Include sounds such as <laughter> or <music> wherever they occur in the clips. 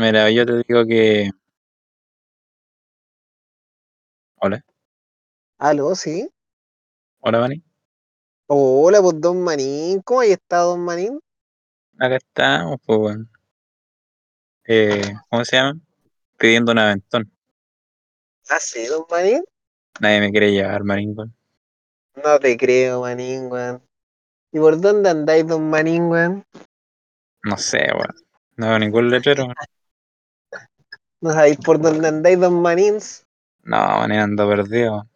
Mira, yo te digo que. Hola, Aló, sí. hola, Manny. Hola, pues Don Manín. ¿Cómo hay estado, Don Manín? Acá estamos, pues, weón. Eh, ¿cómo se llama? Pidiendo un aventón. Ah, sí, Don Manín. Nadie me quiere llevar, Manín, weón. No te creo, Manín, weón. ¿Y por dónde andáis, Don Manín, weón? No sé, weón. No veo ningún letrero. ¿No sabéis por dónde andáis, Don Manins? No, Manín, ando perdido.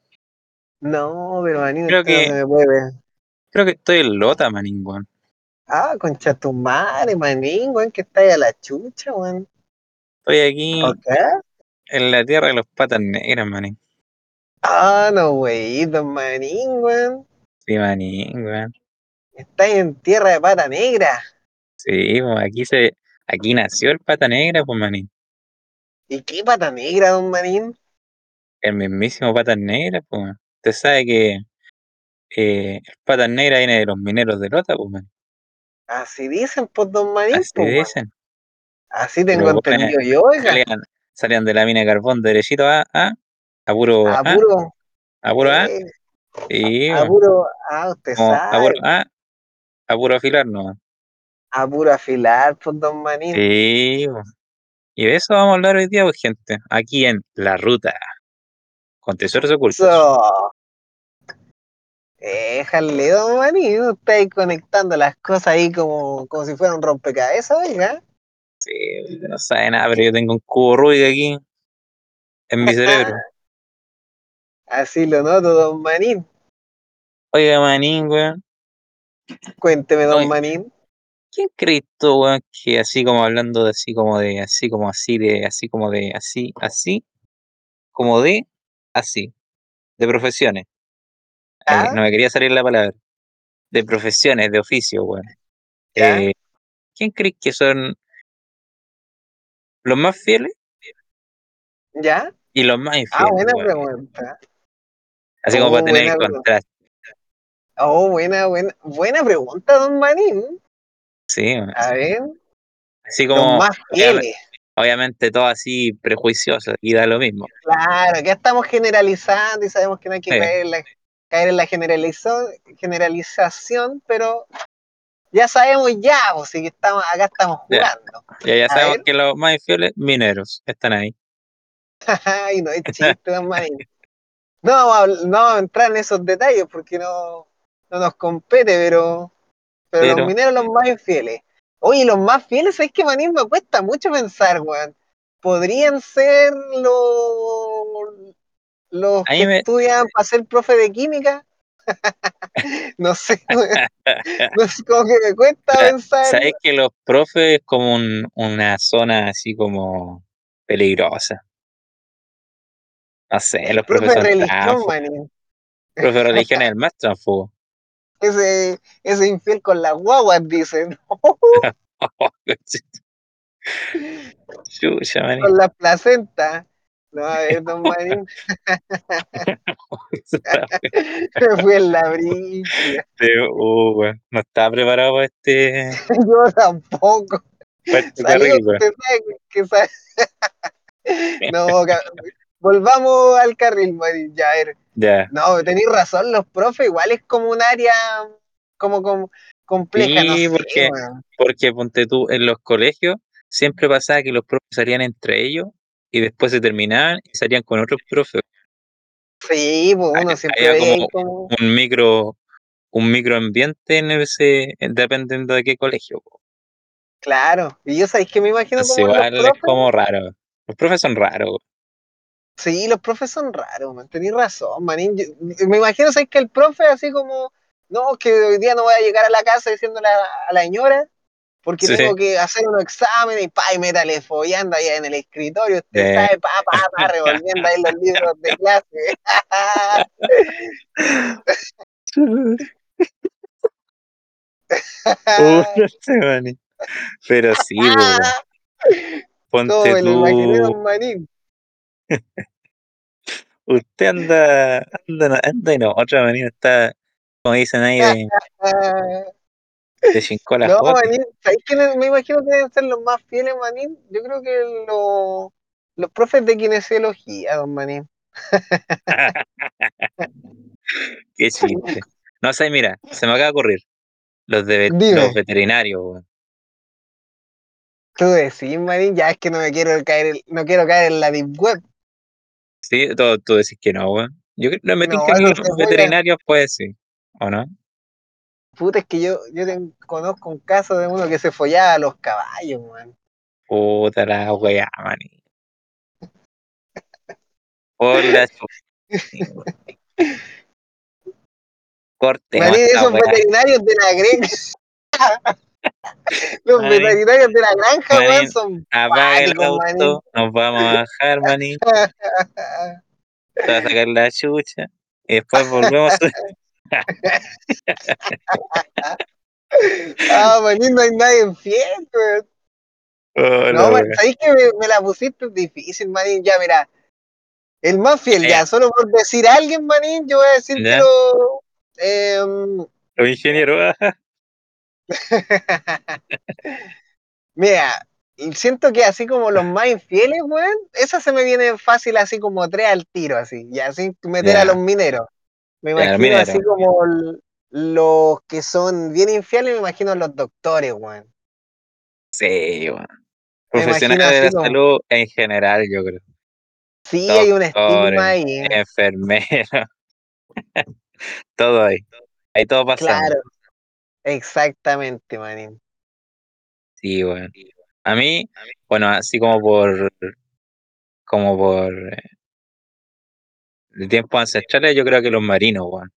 No, pero Manín, Creo no que- se me puede ver. Creo que estoy en Lota, Manín, weón. Ah, concha tu madre, Manín, weón, que estáis a la chucha, weón. Estoy aquí ¿Por qué? en la tierra de los patas negras, Manín. Ah, no, wey, Don Manín, weón. Sí, Manín, weón. Estáis en tierra de pata negra. Sí, pues aquí se. Aquí nació el pata negra, pues, Manín. ¿Y qué pata negra, Don Manín? El mismísimo patas negras, pues. Usted sabe que. eh, el patas negras viene de los mineros de Lota, pues, Manín. Así dicen, pues, Don Manín, Así pues, dicen. Así tengo entendido yo, oiga. salían, salían de la mina de carbón derechito a, a, a puro A A, puro, a puro A, eh, a puro, ah, usted como a sabe, puro A, a puro afilar nomás. a puro afilar, pues, Don Manín. Sí. Y de eso vamos a hablar hoy día, pues, gente, aquí en La Ruta, con tesoros ocultos. Eso. Déjale, Don Manín, usted ahí conectando las cosas ahí como, como si fuera un rompecabezas, oiga. Sí, no sabe nada, pero yo tengo un cubo Rubik aquí en mi cerebro. <laughs> Así lo noto, Don Manín. Oiga, manín, weón, Cuénteme, Don Oye. Manín. ¿Quién crees tú, weón, que así como hablando de así como de, así como así, de, así como de, así, así, como de, así, de profesiones? No me quería salir la palabra. De profesiones, de oficio, weón. Eh, ¿Quién crees que son los más fieles ¿Ya? y los más Ah, infieles? buena weón? pregunta. Así como Oh, para tener el buena contraste. Oh, buena, buena, buena pregunta, Don Manín. Sí. A ver, Así los como, más obviamente, fieles. obviamente todo así prejuicioso y da lo mismo. Claro, ya estamos generalizando y sabemos que no hay que Sí. caer en la, caer en la generalización, pero ya sabemos ya, pues sí que estamos, acá estamos jugando. Ya, ya sabemos que los más infieles, mineros, están ahí. <laughs> Ay, no es chiste. No vamos, a, habl- no vamos a entrar en esos detalles porque no, no nos compete, pero, pero, Pero- los mineros los más infieles. Oye, los más fieles, es que Manín me cuesta mucho pensar, weón. Podrían ser los, los que me- estudian para ser profe de química. <laughs> no sé, weón. <laughs> No sé, como que me cuesta Mira, pensar. ¿Sabes que los profes es como un- una zona así como peligrosa? No sé, los profe profes de son religión. Profe de religión <laughs> es el más tránfugo. Ese, ese infiel con las guaguas, dicen. <laughs> Chucha, con la placenta. No, a ver, don <laughs> Marín, <laughs> me fui en la brígida. Uh, no estaba preparado para este, Yo tampoco. este Salió, usted sabe que No, volvamos al carril, Marín. Ya, a ver. Ya. No, tenéis razón, los profes igual es como un área como, como compleja, no Sí, sé, porque-. Porque ponte tú, en los colegios siempre pasaba que los profes salían entre ellos y después se terminaban y salían con otros profes. Sí, pues uno siempre había como- como. Un micro, un microambiente en ese, dependiendo de qué colegio. po. Claro. Y yo sabéis que me imagino como los es como raro. Los profes son raros. Sí, los profes son raros, man. Tenés razón, manín. Yo- me imagino, ¿sabes? Que el profe así como, no, que hoy día no voy a llegar a la casa diciéndole a, a la señora porque Sí. tengo que hacer unos exámenes y pa, y métale follando allá en el escritorio, usted Eh. sabe, pa, pa, pa, revolviendo ahí los libros de clase. Pero sí. ¿Cómo <laughs> ponte imaginé, tú. Usted anda, anda, anda y no, otra manera está, como dicen ahí, de, Te chincó la No, manín, ¿sabéis quiénes me imagino que deben ser los más fieles, manín? Yo creo que los, los profes de kinesiología, don manín. <laughs> Qué chiste. No sé, mira, se me acaba de ocurrir. Los de los veterinarios, weón. Tú decís, manín, ya es que no me quiero caer, no quiero caer en la deep web. Sí, tú, tú decís que no, weón. Yo creo no me No, que los voy a- veterinarios puede sí. ¿O no? Puta, es que yo, yo conozco un caso de uno que se follaba a los caballos, man. Puta la weá, maní. Por la <laughs> Manín, esta esos veterinarios de la granja. <laughs> <laughs> los Manín. veterinarios de la granja, Manín, weón, son Apaga el manín. auto, nos vamos a bajar, maní. Te vas a sacar la chucha. Y después volvemos a <laughs> Ah, manín, no hay nadie fiel, weón. Oh, No, man, sabéis que me, me la pusiste difícil, manín. Ya, mira. El más fiel, Ya. ya, solo por decir a alguien, manín, yo voy a decir que lo. em, Los ingenieros, <laughs> <laughs> Mira, siento que así como los más infieles, weón, esa se me viene fácil así como tres al tiro, así, y así meter a los mineros. Me imagino así como los que son bien infieles, me imagino los doctores, weón. Sí, weón. Profesionales de la como- salud en general, yo creo. Sí, hay un estigma ahí. <laughs> enfermeros. <laughs> todo ahí. Ahí todo. Claro, exactamente, manín. Sí, weón. A mí, bueno, así como por. Como por. eh, de tiempos ancestrales, yo creo que los marinos, weón.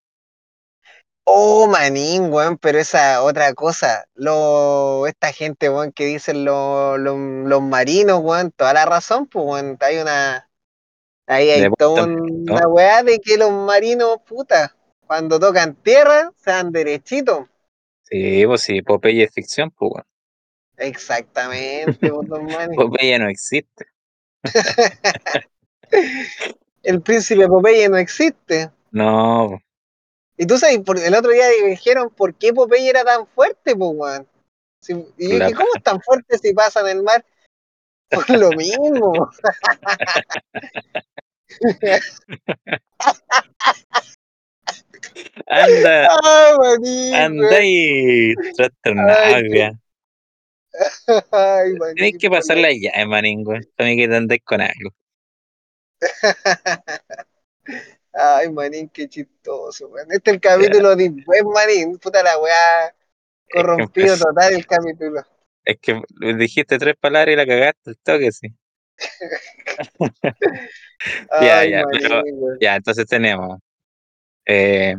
Oh, manín, weón, pero esa otra cosa, lo, esta gente, weón, que dicen lo- lo- los marinos, weón, toda la razón, pues, weón, hay una, ahí hay toda una weá de que los marinos, puta, cuando tocan tierra, se dan derechito. Sí, pues sí, Popeye es ficción, pues, weón. Exactamente, pues. <laughs> Popeye no existe. <laughs> El príncipe Popeye no existe. No, Y tú sabes, por, el otro día dijeron por qué Popeye era tan fuerte, pues, weón. Si- y yo dije, ¿cómo es tan fuerte si pasa en el mar? Por lo mismo. <laughs> anda, <laughs> anda y trata una. Ay, manín. Tienes que pasarla ya, eh. Para mí que te andes con algo. <laughs> Ay, manín, qué chistoso, weón. Este es el capítulo de web, manín. Puta la weá. Corrompido total el capítulo. Es que dijiste tres palabras y la cagaste el toque, sí. <laughs> Ya, Ay, ya, manín, pero- weón. Ya, entonces tenemos eh,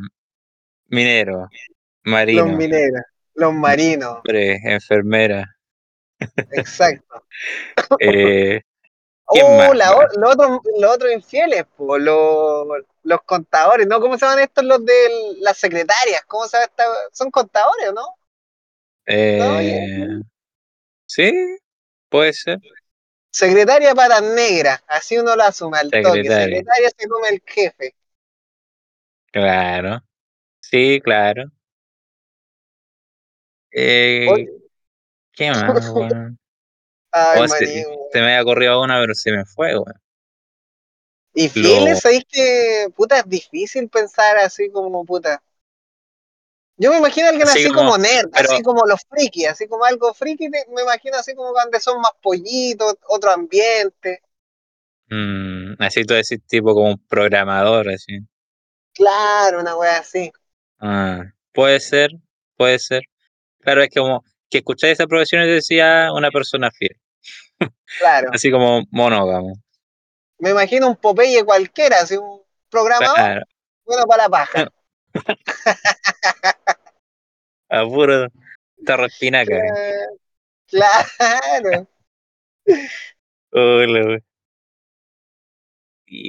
minero, Los marino, mineros, los marinos, hombre, enfermera. exacto. <laughs> Eh, ¿Quién Oh, la los otros los otros infieles, po, los, los contadores, ¿no? ¿Cómo se llaman estos los de las secretarias? ¿Cómo se esta? Son contadores, ¿o ¿no? eh, sí, puede ser. Secretaria para negra, así uno lo asume al toque. Secretaria se come el jefe. Claro. Sí, claro. Eh, Oye, ¿Qué <laughs> más, weón? Ay, Oh, se, manín. se me había ocurrido una, pero se me fue, weón. Y lo- fieles, ¿sabéis que puta es difícil pensar así como puta? Yo me imagino a alguien Así así, como- como, nerd, pero- así como los frikis, así como algo friki, te- me imagino así como cuando son más pollitos, otro ambiente. Mm, así tú decís, tipo como un programador, así. Claro, una wea así. Ah, puede ser, puede ser. Claro, es como que escucháis esa profesión y decía una persona fiel, Claro. <laughs> así como monógamo. Me imagino un Popeye cualquiera, así un programador, Claro, bueno para la paja. <laughs> a puro tarro espinaca. Eh, Claro. Hola,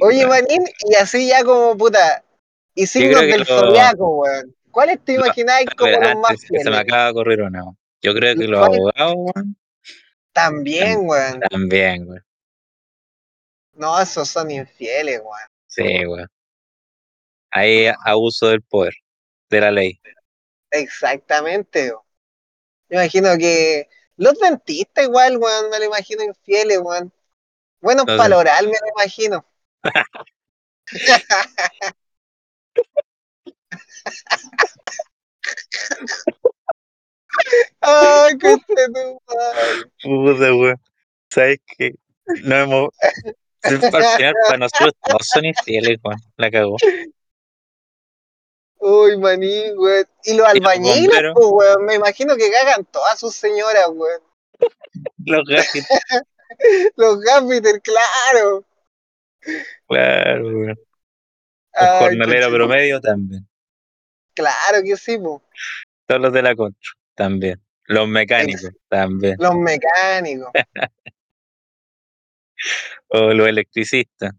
Oye, Manín, y así ya como puta. Y signos del zodiaco, weón. ¿Cuáles te imagináis a como los más que se me fieles? acaba de ocurrir una. weón. Yo creo que los abogados, weón, También, weón. también, weón. No, esos son infieles, weón. Sí, weón. Hay abuso del poder, de la ley. Exactamente. weón. Me imagino que los dentistas igual, weón, me lo imagino infieles, weón. Buenos Los para oral, me lo imagino. <laughs> <laughs> Ay, madre. Puta, weón. ¿Sabes qué? No hemos. Al final, para nosotros todos son infieles, weón. La cagó. Uy, maní, weón. Y los albañiles, pues, weón, me imagino que cagan todas sus señoras, weón. los gatos, <laughs> Los gaffiter, claro. claro, weón. Ay, jornalero conche- promedio también. Claro que sí, pues. Todos los de la contra también. Los mecánicos también. Los mecánicos, <laughs> O los electricistas.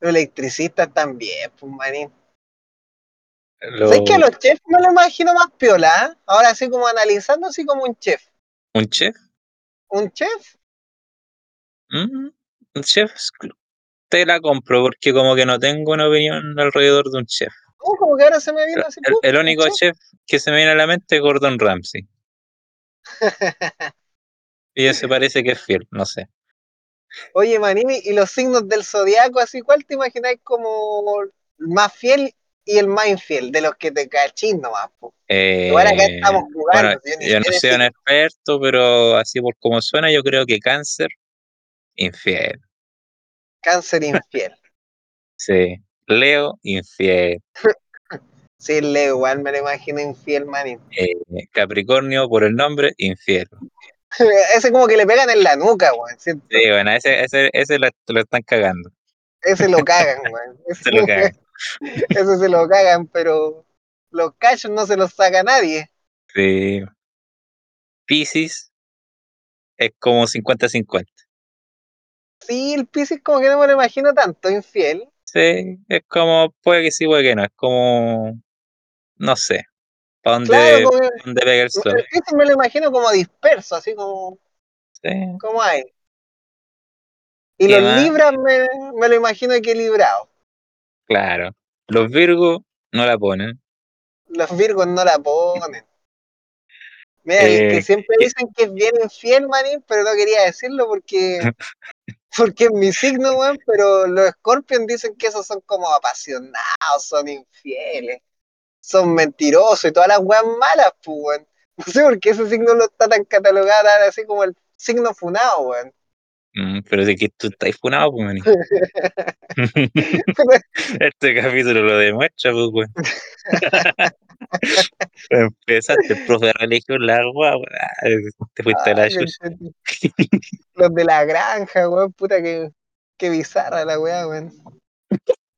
los electricistas también, pues, maní. Los... ¿Sabes que a los chefs me lo imagino más piola? ah? Ahora así como analizando así como un chef. ¿Un chef? ¿Un chef? Mm, Un chef te la compro porque como que no tengo una opinión alrededor de un chef. No, como que ahora se me vino así. El, el único chef. chef que se me viene a la mente es Gordon Ramsay. <laughs> Y ese parece que es fiel, no sé. Oye, Manini, y los signos del zodiaco, así, ¿cuál te imagináis como el más fiel y el más infiel? De los que te cachís nomás, po. Igual acá Eh, estamos jugando. bueno, yo no soy un experto, pero así por como suena, yo creo que cáncer, infiel. Cáncer infiel. <laughs> Sí. Leo, infiel. Sí, Leo, igual me lo imagino infiel, Manini. Eh, Capricornio, por el nombre, infiel. <laughs> Ese como que le pegan en la nuca, weón. Sí, bueno, ese, ese, ese lo, lo están cagando. Ese lo <laughs> cagan, weón. Se lo cagan. Ese se lo cagan, pero los cachos no se los saca nadie. Sí. Piscis es como 50-50. Sí, el Pisces como que no me lo imagino tanto infiel. Sí, es como, puede que sí, puede que no. Es como, no sé, para dónde, Claro, como dónde pega el sol. el Pisces me lo imagino como disperso, así como, Sí, como hay. Y ¿Qué los más? libras me, me lo imagino equilibrado. claro. Los Virgos no la ponen. Los Virgos no la ponen. Mira, que- Eh, que siempre dicen que es bien infiel, manín, pero no quería decirlo porque, <laughs> porque es mi signo, weón, pero los Scorpions dicen que esos son como apasionados, son infieles, son mentirosos y todas las weas malas, pues, weón. <laughs> No sé por qué ese signo no está tan catalogado así como el signo funado, weón. Mm, pero de que tú estás funado, pues, maní. <laughs> Este capítulo lo demuestra, pues, weón. Empezaste el profe de religión, la guau, ah, te fuiste a la chucha. Los de la granja, weón, puta que, que bizarra la weá, weón.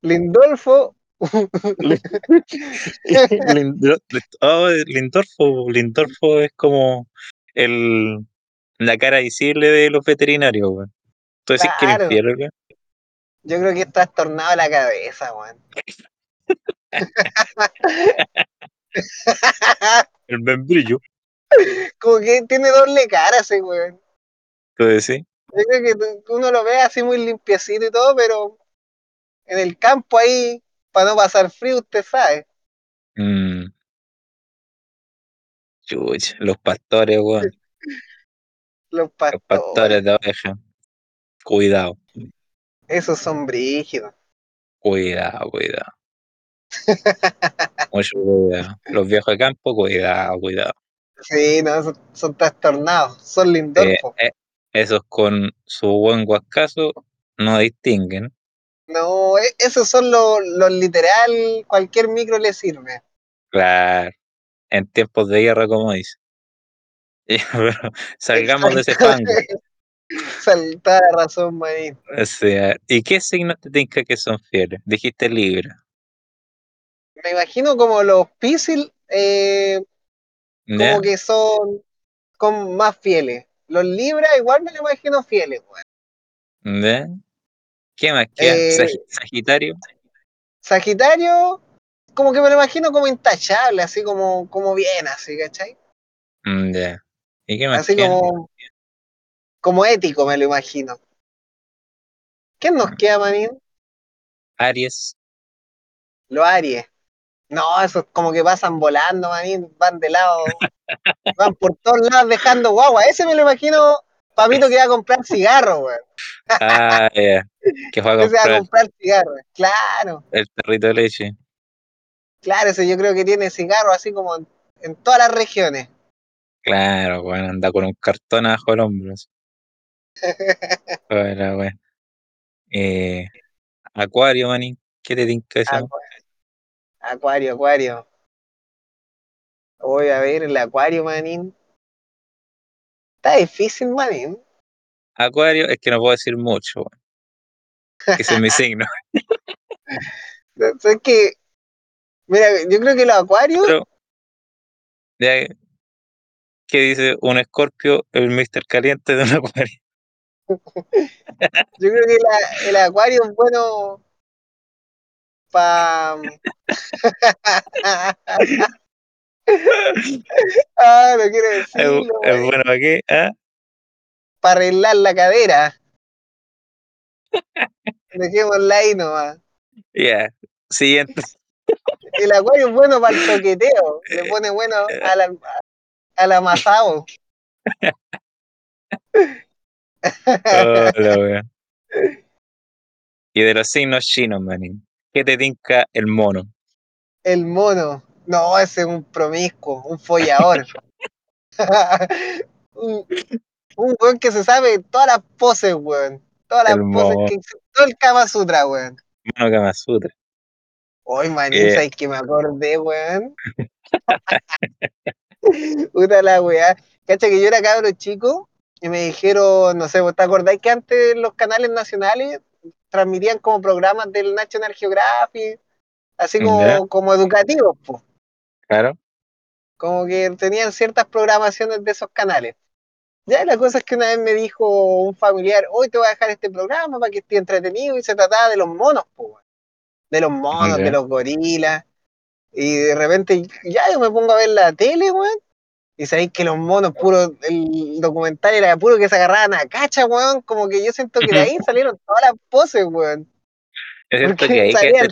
Lindolfo, <laughs> Lindor- oh, Lindorfo, Lindorfo es como el, la cara visible de los veterinarios, weón. Tú decís que Claro. infiel, weón. yo creo que está estornado la cabeza, weón. <laughs> El membrillo. Como que tiene doble cara ese weón. Tú decís. Yo creo que uno lo ve así muy limpiecito y todo, pero en el campo ahí, para no pasar frío, usted sabe. Mm. Chuch, los pastores, weón. <laughs> Los Los pastores de oveja. Cuidado, esos son brígidos. cuidado, cuidado. Mucho cuidado. Los viejos de campo, cuidado, cuidado. Sí, no, son, son trastornados, son Eh, lindolfos. eh, esos con su buen guascazo no distinguen. No, e- esos son los, los literal, cualquier micro le sirve. Claro, en tiempos de guerra, como dice. <laughs> Pero salgamos de ese fango. Sal- Toda la razón, manín. O sea, ¿y qué signos te tinca que son fieles? Dijiste Libra. Me imagino como los Piscis, eh, como que son como más fieles. Los Libra igual me lo imagino fieles, weón. ¿Qué más queda? Eh, Sag- Sagitario. Sagitario, como que me lo imagino como intachable, así como, como bien, así, ¿cachai? Mm, Ya. ¿Y qué más Así queda? como, como ético me lo imagino. ¿Quién nos queda, manín? Aries. Los Aries. No, esos como que pasan volando, manín, van de lado, <laughs> van por todos lados dejando guagua. Ese me lo imagino, Pamito que va a comprar cigarro, weón. Ah, ya. Que fue a <laughs> Ese va a comprar comprar cigarro. Claro, el tarrito de leche. claro, ese yo creo que tiene cigarro así como en, en todas las regiones. Claro, bueno, anda con un cartón abajo el hombro. así. <laughs> Hola, weón. Eh, Acuario, manín. ¿Qué te tinca eso? Acu- Acuario, acuario. Voy a ver el acuario, manín. Está difícil, manín. Acuario es que no puedo decir mucho, weón. Que ese es mi <laughs> signo. Es que, mira, yo creo que los acuarios, Pero, ya, ¿qué dice un escorpio, el Mr. Caliente de un <laughs> acuario? yo creo que la- el acuario es bueno para... <laughs> ah, no quiero decirlo, es bueno para qué? ¿Ah? Para arreglar la cadera. Dejémosla ahí nomás. Ya. Siguiente. El acuario es bueno para el toqueteo. Le pone bueno <laughs> al, al, al amasado. Hola, weón. <laughs> Y de los signos chinos, manín. ¿Qué te tinca el mono? El mono. No, ese es un promiscuo, un follador. <laughs> un, un weón que se sabe todas las poses, weón. Todas las El poses mono. que. Todo el Kama Sutra, weón. Mono Kama Sutra. Hoy, Eh. manín, ¿sabes que me acordé, weón? <laughs> <laughs> Puta la weá. Cacha que yo era cabro chico y me dijeron, no sé, ¿vos te acordáis que antes los canales nacionales transmitían como programas del National Geographic, así como, como educativos, pues? Claro. como que tenían ciertas programaciones de esos canales. Ya la cosa es que una vez me dijo un familiar, hoy te voy a dejar este programa para que esté entretenido y se trataba de los monos, weón. de los monos, de los gorilas. Y de repente ya yo me pongo a ver la tele, weón. Y sabéis que los monos, puro, el documental era puro que se agarraban a cacha, weón. Como que yo siento que de ahí salieron todas las poses, weón. Porque que ahí salían-.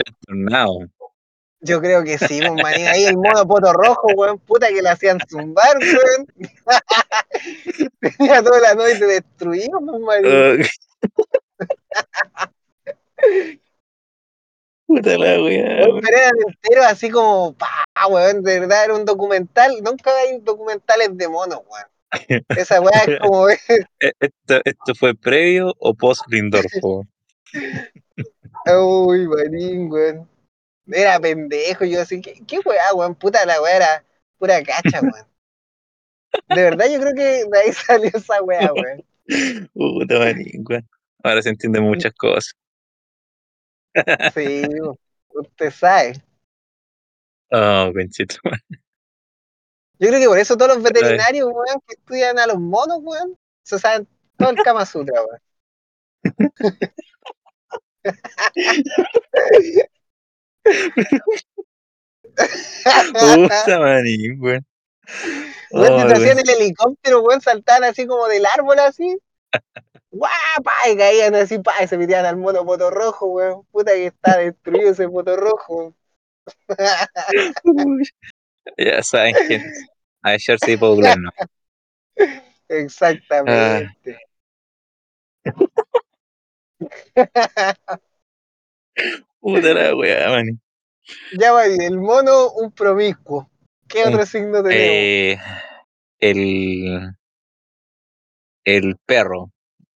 Yo creo que sí, pues, manín. Ahí el mono poto rojo, weón, puta que le hacían zumbar, weón. <laughs> Tenía toda la noche destruido, pues, manín. Oh. Puta la weá, eran enteros así como, pa, weón, de verdad era un documental. Nunca hay documentales de monos, weón. <laughs> Esa weá es como, <laughs> Eh, ¿Esto, ¿Esto fue previo o post Lindorfo? uy, manín, weón. Era pendejo, yo así, ¿qué, qué weá, weón? Puta la weá era pura cacha, weón. De verdad yo creo que de ahí <laughs> salió esa weá, weón. Puta manín, weón. Ahora se entienden muchas cosas. Sí, usted sabe. Oh, conchito. Yo creo que por eso todos los veterinarios, weón, que estudian a los monos, weón, se saben todo el Kama Sutra, weón. Manín, weón. Weón, te hacían el helicóptero, weón, saltaban así como del árbol, así. ¡Guapa! Y caían así, pa, y se metían al mono poto rojo, weón. Puta que está destruido ese poto rojo. Uy. Ya saben es. A Jersey Popular, no. Exactamente. Puta la weá, manín. ya va bien, el mono, un promiscuo. ¿Qué otro signo tenemos? Eh, el. El perro.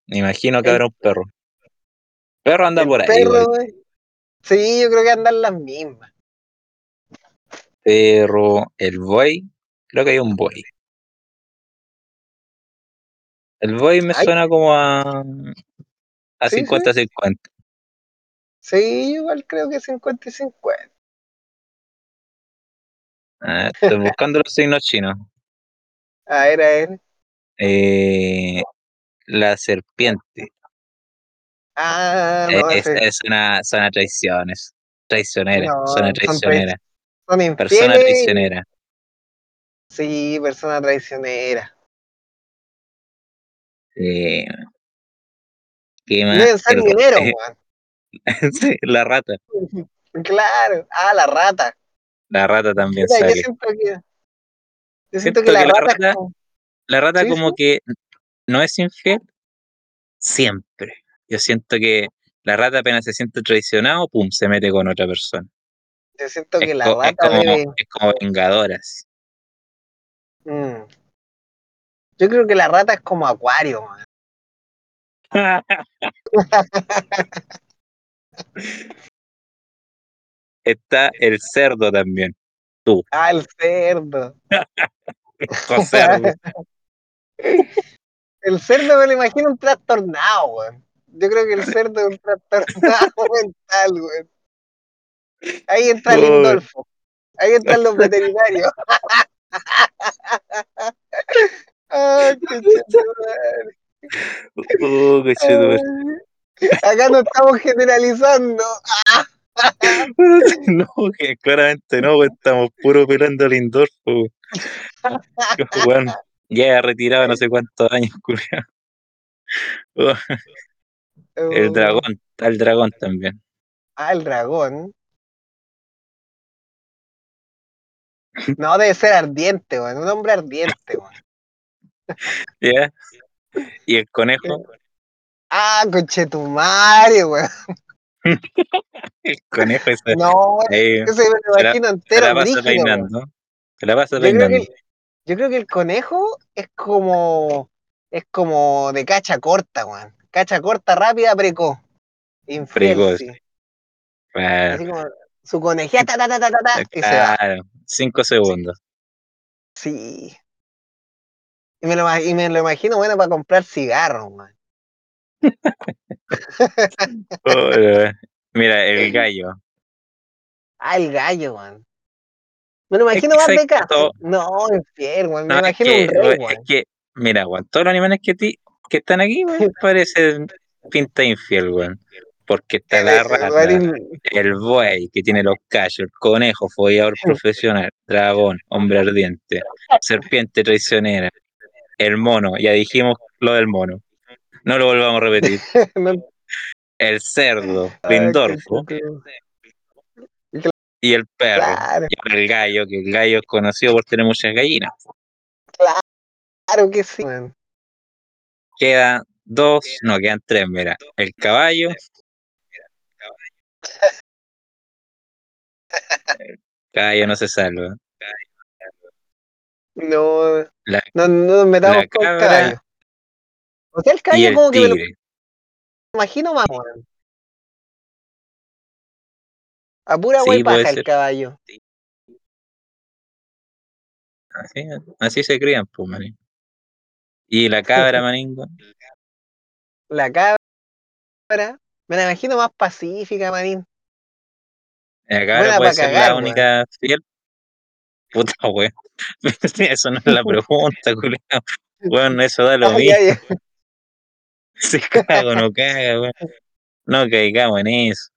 Me imagino que El- habrá un perro. Perro anda por ahí, perro. Sí, yo creo que andan las mismas. Perro, el buey. Creo que hay un buey. El buey me Ay. suena como a. A Sí, sí. 50-50. Sí, igual creo que 50 y 50. Ah, estoy buscando los signos chinos. <laughs> A ver, a ver. Eh, la serpiente. Ah, Eh, no, es, es una, a traiciones. Traicionera. No, son traicionera. son Persona traicionera. Sí, persona traicionera. Eh, ¿Qué más? Deben ser mineros, weón. <laughs> sí, la rata. <laughs> Claro. Ah, la rata. La rata también yo sale. siento que, yo siento Siento que la que rata rata, como- la rata Sí, como sí. que no es infiel siempre. Yo siento que la rata apenas se siente traicionado, pum, se mete con otra persona. yo siento Es, que la co- es rata como, debe. es como vengadora. así. Mm. Yo creo que la rata es como acuario. <laughs> Está el cerdo también. Tú, Ah, el cerdo. <laughs> cerdo. <laughs> El cerdo me lo imagino un trastornado, weón. Yo creo que el cerdo es un trastornado <laughs> mental, weón. Ahí entra Uy, Lindolfo. Ahí entran los veterinarios. <laughs> Ah, qué oh, chido. Ay, Acá no estamos generalizando. <laughs> No, que claramente no, estamos puro pelando al Lindorfo. weón. Ya retirado no sé cuántos años, <laughs> culiao. Oh, El Oh, dragón, está el dragón también. Ah, el dragón. No, debe ser ardiente, weón. Un hombre ardiente, weón. <laughs> ¿Ya? Y el conejo, <laughs> Ah, conchetumare, weón. el conejo ese, No, ese me lo se imagino se entero la pasa brígido, weón. peinando. Se la pasa peinando. Yo creo que el conejo es como es como de cacha corta, weón. Cacha corta, rápida, precoz. Infiel, Precoz. sí. Claro, Así como su conejía, ta, ta, ta, ta, ta, ta, y se va. claro, cinco segundos. Sí. Y me lo, y me lo imagino, bueno, para comprar cigarros, weón. <laughs> Oh, Mira, el <laughs> gallo. Ah, el gallo, weón. Me lo imagino más de casa. No, infiel, weón. Me No, es imagino que, un rey, es que, mira, weón, todos los animales que, ti, que están aquí, weón, <laughs> parecen pinta infiel, weón. Porque está la rata, el buey que tiene los callos, el conejo, follador <laughs> profesional, dragón, hombre ardiente, serpiente traicionera, el mono, ya dijimos lo del mono. No lo volvamos a repetir. <laughs> no, El cerdo, Lindorfo, y el perro. Claro, Y el gallo, que el gallo es conocido por tener muchas gallinas. claro que sí. Quedan dos, no, quedan tres, mira. El caballo. El caballo no se salva. No, La, no, no nos metamos con el caballo. O sea, el y caballo el como que me lo imagino más. A pura Sí, puede el ser. caballo. Así, así se crían, pues, manín. Y la cabra, <laughs> maningo. La cabra, me la imagino más pacífica, manín. La cabra Buena puede pa' ser cagar, la weón. única fiel. Puta, <laughs> weón. Eso no es la pregunta, culiao. Weón, eso da <laughs> lo mismo. ya, ya. Si cago no caga, weón. No caigamos en eso.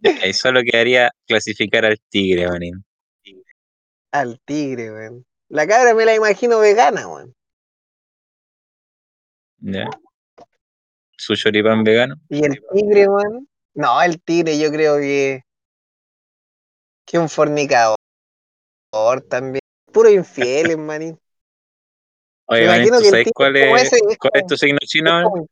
Y solo quedaría clasificar al tigre, manín. Al tigre, weón. La cabra me la imagino vegana, weón. ¿Ya? Su choripán vegano. Y el tigre, weón. No, el tigre yo creo que. que un fornicador también. Puro infiel, <laughs> manín. Oye, manín, ¿tú sabes cuál es, cuál es tu signo chino?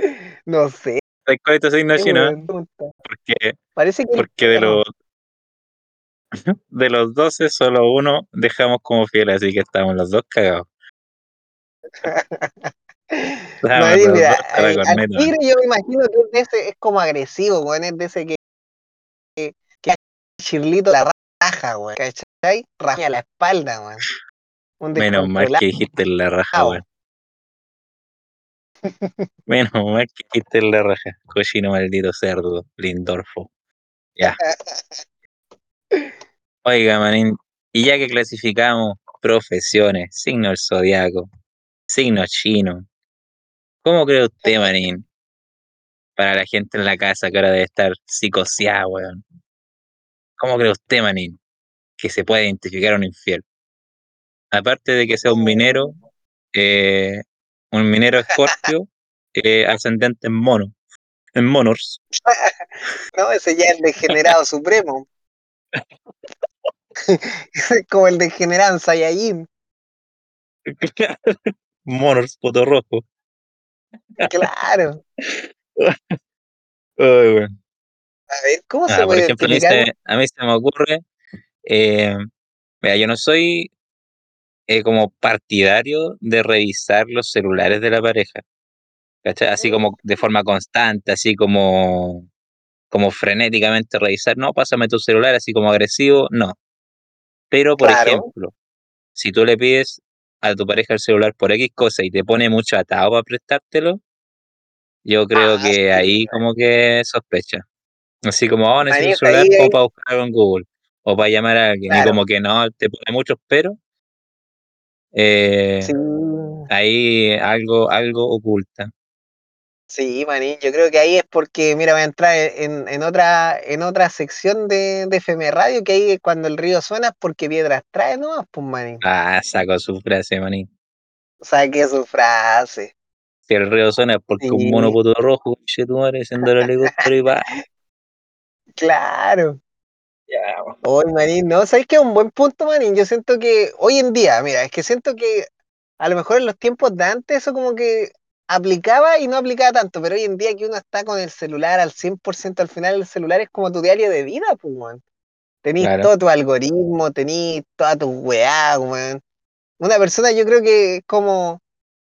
<laughs> no sé, ¿Sabes cuál es tu signo chino? Porque, Parece que porque de los <laughs> de los 12, solo uno dejamos como fiel, así que estamos los dos cagados. <laughs> Los mira, al, al tigre yo me imagino que es, de ese, es como agresivo, weón, es de ese que, que, que Chirlito la raja, weón, ¿cachai? Raja a la espalda, weón. Menos mal que dijiste la raja, weón. Menos mal que en la raja. Cochino maldito cerdo, Lindorfo. Ya. <laughs> Oiga, manín, y ya que clasificamos profesiones, signo del zodiaco, signo chino, ¿cómo cree usted, manín? Para la gente en la casa que ahora debe estar psicoseada, weón. ¿Cómo cree usted, manín, que se puede identificar a un infiel? Aparte de que sea un minero, eh, un minero <laughs> escorpio, eh, ascendente en mono. en Monors. <laughs> No, ese ya es el degenerado supremo. Ese es <laughs> como el degenerado en Saiyajin. Monors, poto rojo. Claro. A ver, ¿cómo se Ah, por puede ejemplo, se, a mí se me ocurre, eh, mira, yo no soy eh, como partidario de revisar los celulares de la pareja, ¿cachai? Así como de forma constante, así como, como frenéticamente revisar, no, pásame tu celular, así como agresivo, no. Pero, por Claro. ejemplo, si tú le pides a tu pareja el celular por X cosa y te pone mucho atado para prestártelo, yo creo Ah, que sí. ahí como que sospecha. Así como, oh, necesito un celular ahí, ahí, para buscar algo en Google o para llamar a alguien y claro. como que no, te pone muchos pero, eh, Sí. ahí algo, algo oculta. Sí, manín, yo creo que ahí es porque, mira, voy a entrar en, en otra, en otra sección de, de FM Radio, que ahí cuando el río suena es porque piedras trae, ¿no? Pues, manín. Ah, saco su frase, maní. Saqué su frase. Si el río suena es porque un mono Sí, puto rojo, che tu madre, el <laughs> helicóptero y va. claro. Ya, weón. Hoy, manín, no, ¿sabes qué? Un buen punto, manín. Yo siento que hoy en día, mira, es que siento que a lo mejor en los tiempos de antes eso como que aplicaba y no aplicaba tanto, pero hoy en día que uno está con el celular al 100%, al final el celular es como tu diario de vida, pues, weón. Tenís Claro, todo tu algoritmo, tenís toda tu weá, weón. Una persona yo creo que es como,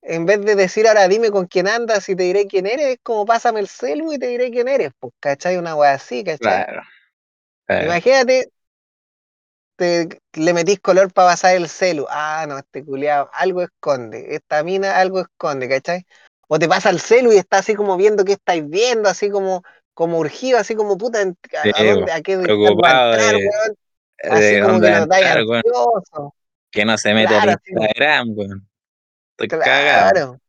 en vez de decir ahora dime con quién andas y te diré quién eres, es como pásame el celu y te diré quién eres, pues, ¿cachai? Una weá así, ¿cachai? claro, claro. Imagínate, te, le metís color para pasar el celu. Ah, no, este culiado algo esconde. Esta mina algo esconde, ¿cachai? O te pasa el celu y está así como viendo qué estáis viendo, así como, como urgido, así como puta, Sí, ¿a, a po. dónde, a qué a Preocupado entrar, de, weón? Así de como que a lo entrar, ansioso. Que no se mete al Claro, como, Instagram, weón. Estoy cagado. claro.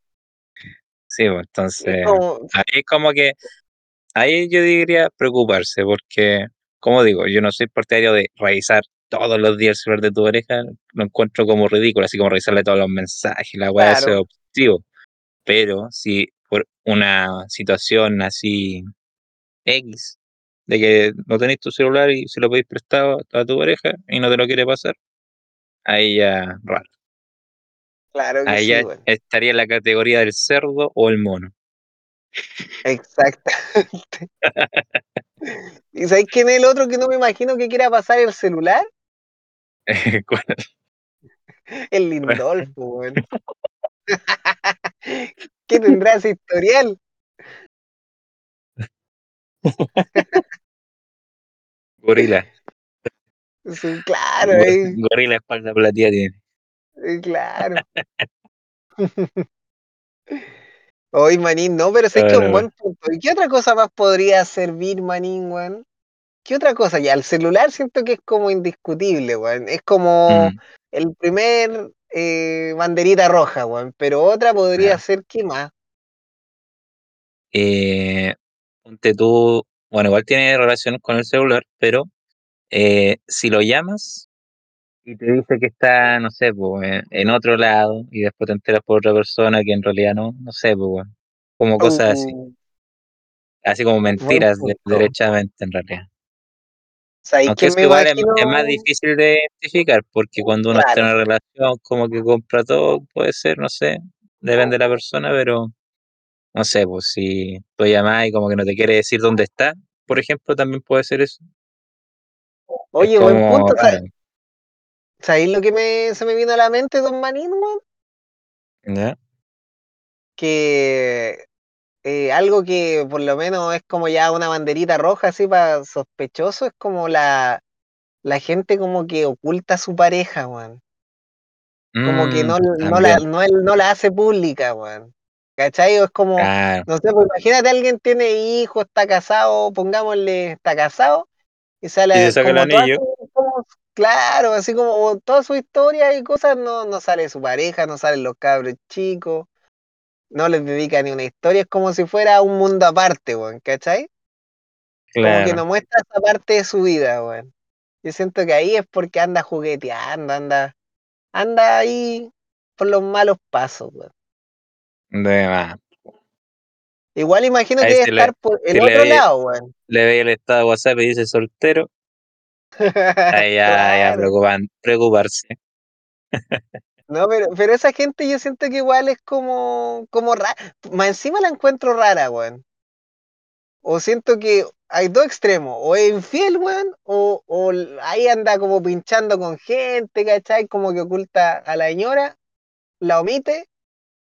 Sí, pues Es entonces, como, ahí es como que, ahí yo diría preocuparse, porque, como digo, yo no soy partidario de revisar todos los días el celular de tu pareja, lo encuentro como ridículo, así como revisarle todos los mensajes, la weá, eso es claro, obsesivo. Pero si por una situación así X, de que no tenéis tu celular y se lo pedís prestado a tu pareja y no te lo quiere pasar, ahí ya, raro. claro que Ahí sí, ya estaría en la categoría del cerdo o el mono. Exacto. <laughs> <laughs> ¿Y sabéis quién es el otro que no me imagino que quiera pasar el celular? <laughs> El Lindolfo, weón. <laughs> ¿Qué tendrá ese historial? Gorila. Sí, claro, eh, Gorila espalda plateada tiene. eh, claro. Hoy, manín, no, pero sé que es un buen punto. ¿Y qué otra cosa más podría servir, manín, weón? ¿Qué otra cosa? Ya, el celular siento que es como indiscutible, weón. Es como mm, el primer eh, banderita roja, weón. Pero otra podría ser, ¿qué más? Eh, ponte tú, bueno, igual tiene relación con el celular, pero eh, si lo llamas y te dice que está, no sé, pues, en, en otro lado y después te enteras por otra persona que en realidad no, no sé, weón. como cosas así, Uh, así como mentiras de- derechamente en realidad. ¿Sabéis Aunque que eso me igual es, es más difícil de identificar, porque cuando uno está en una relación como que compra todo, puede ser, no sé, depende de la persona, pero no sé, pues si tú llamas y como que no te quiere decir dónde está, por ejemplo, también puede ser eso. Es Oye, buen punto. raro, ¿Sabéis lo que me, se me vino a la mente, don Manín, weón? ¿ya? Que eh, algo que por lo menos es como ya una banderita roja así para sospechoso, es como la, la gente como que oculta a su pareja, weón. Como que Mm, no, no la, no, no la hace pública, weón. ¿Cachai? O es como, claro. no sé, pues imagínate alguien tiene hijos, está casado, pongámosle, está casado, y Y se sale saca el como toda anillo, claro, así como toda su historia y cosas, no, no sale su pareja, no salen los cabros chicos, no les dedica ni una historia, es como si fuera un mundo aparte, weón, ¿cachai? Como que claro, no muestra esa parte de su vida, weón. Yo siento que ahí es porque anda jugueteando, anda, anda ahí por los malos pasos, weón. de más. Igual imagino A que debe le, estar por el le otro lado, weón. le ve el estado de WhatsApp y dice soltero, ahí ya, preocupan, preocuparse. No, pero, pero esa gente yo siento que igual es como, como rara. Más encima la encuentro rara, weón. O siento que hay dos extremos. O es infiel, weón, o, o ahí anda como pinchando con gente, ¿cachai? Como que oculta a la señora, la omite.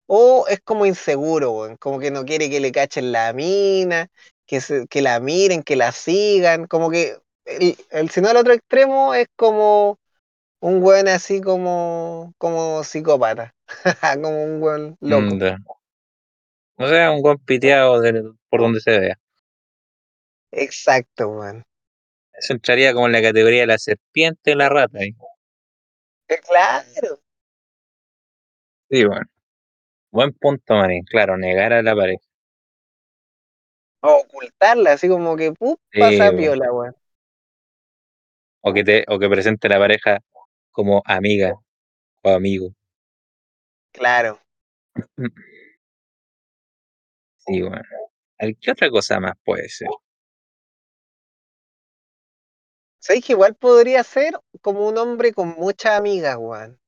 O es como inseguro, weón. Como que no quiere que le cachen la mina, que, se- que la miren, que la sigan. Como que el, el, si no el otro extremo es como un weón así como, como psicópata. <laughs> como un weón loco. Mm, ya. O sea, un buen piteado de- por donde se vea. Exacto, weón. Eso entraría como en la categoría de la serpiente y la rata. Eh, Claro. Sí, bueno. Buen punto, Marín. Claro, negar a la pareja. O ocultarla, así como que ¡pup! Sí, pasa bueno. piola, weón. O que te, o que presente la pareja como amiga o amigo. Claro. Sí, bueno. ¿Qué otra cosa más puede ser? ¿Sabes que igual podría ser como un hombre con muchas amigas, weón?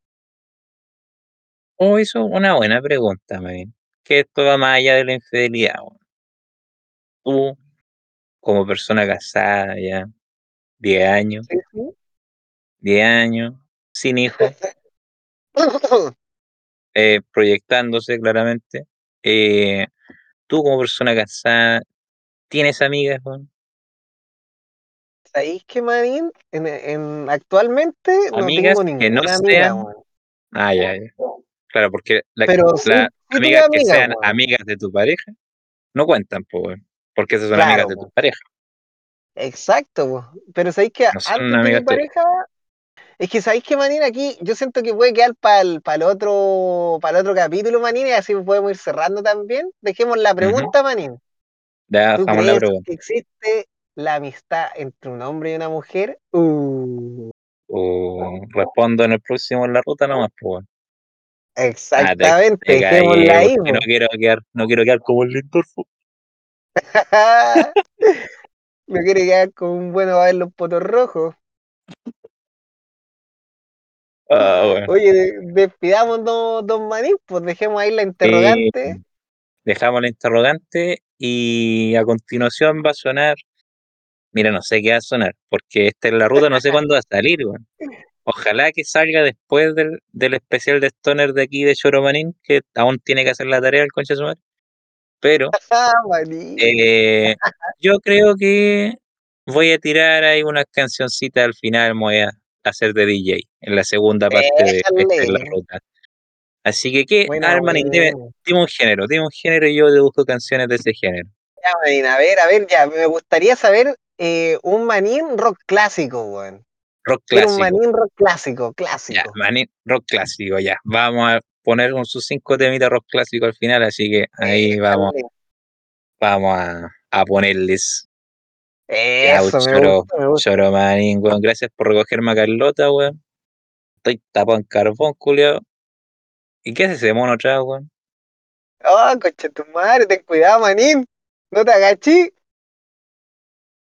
Oh, eso es una buena pregunta, Marín. Que esto va más allá de la infidelidad. weón. Tú, como persona casada ya, 10 años, Sí, sí. 10 años, sin hijos, <laughs> eh, proyectándose claramente. eh, tú como persona casada, ¿tienes amigas, weón? ¿Sabéis que, manín? En, en- actualmente no Amigas tengo que no ninguna amiga, sean. weón. Ah, ya, ya. Claro, porque la- Pero sí, las sí tuve amigas que amigas, sean weón. amigas de tu pareja no cuentan, pues, weón. Porque esas son Claro, amigas de tu weón. pareja, Exacto. Pero sabéis que no antes de mi pareja, es que sabéis que, manín, aquí yo siento que puede quedar para el, el otro, para el otro capítulo, manín, y así podemos ir cerrando también. Dejemos la pregunta, manín. Ya ¿Tú la pregunta. que existe la amistad entre un hombre y una mujer? Uh, O respondo en el próximo en la ruta nomás, pues, weón. Ah, te, exactamente, te dejémosla caí, ahí, no quiero quedar, no quiero quedar como el Lindorfo. <laughs> No quiere quedar con un bueno a ver los potos rojos. Ah, bueno. Oye, de- despidamos dos, dos manís, pues dejemos ahí la Eh, interrogante. dejamos la interrogante y a continuación va a sonar. Mira, no sé qué va a sonar, porque esta es la ruta, no sé cuándo va a salir, weón. Ojalá que salga después del, del especial de Stoner de aquí de Choromanín, que aún tiene que hacer la tarea el concha de su madre. Pero <laughs> eh, yo creo que voy a tirar ahí unas cancioncitas al final, me voy a hacer de DJ en la segunda parte de es la ruta. Así que, ¿qué? Bueno, Armanín, dime, un género, dime un género y yo te busco canciones de ese género. Ya, manín, a ver, a ver, ya. Me gustaría saber eh, un manín rock clásico, weón. Rock un clásico. manín rock clásico, Ya, clásico. manín, rock clásico, ya. Vamos a poner un sus cinco temitas rock clásico al final, así que ahí vamos, vamos a, a ponerles. Ya, Eso, choro, gusta, manín, weón. Gracias por recogerme a Carlota, weón. Estoy tapado en carbón, culiao. ¿Y qué hace ese mono atrás, weón? Oh, coche tu madre, ten cuidado, manín. No te agachí.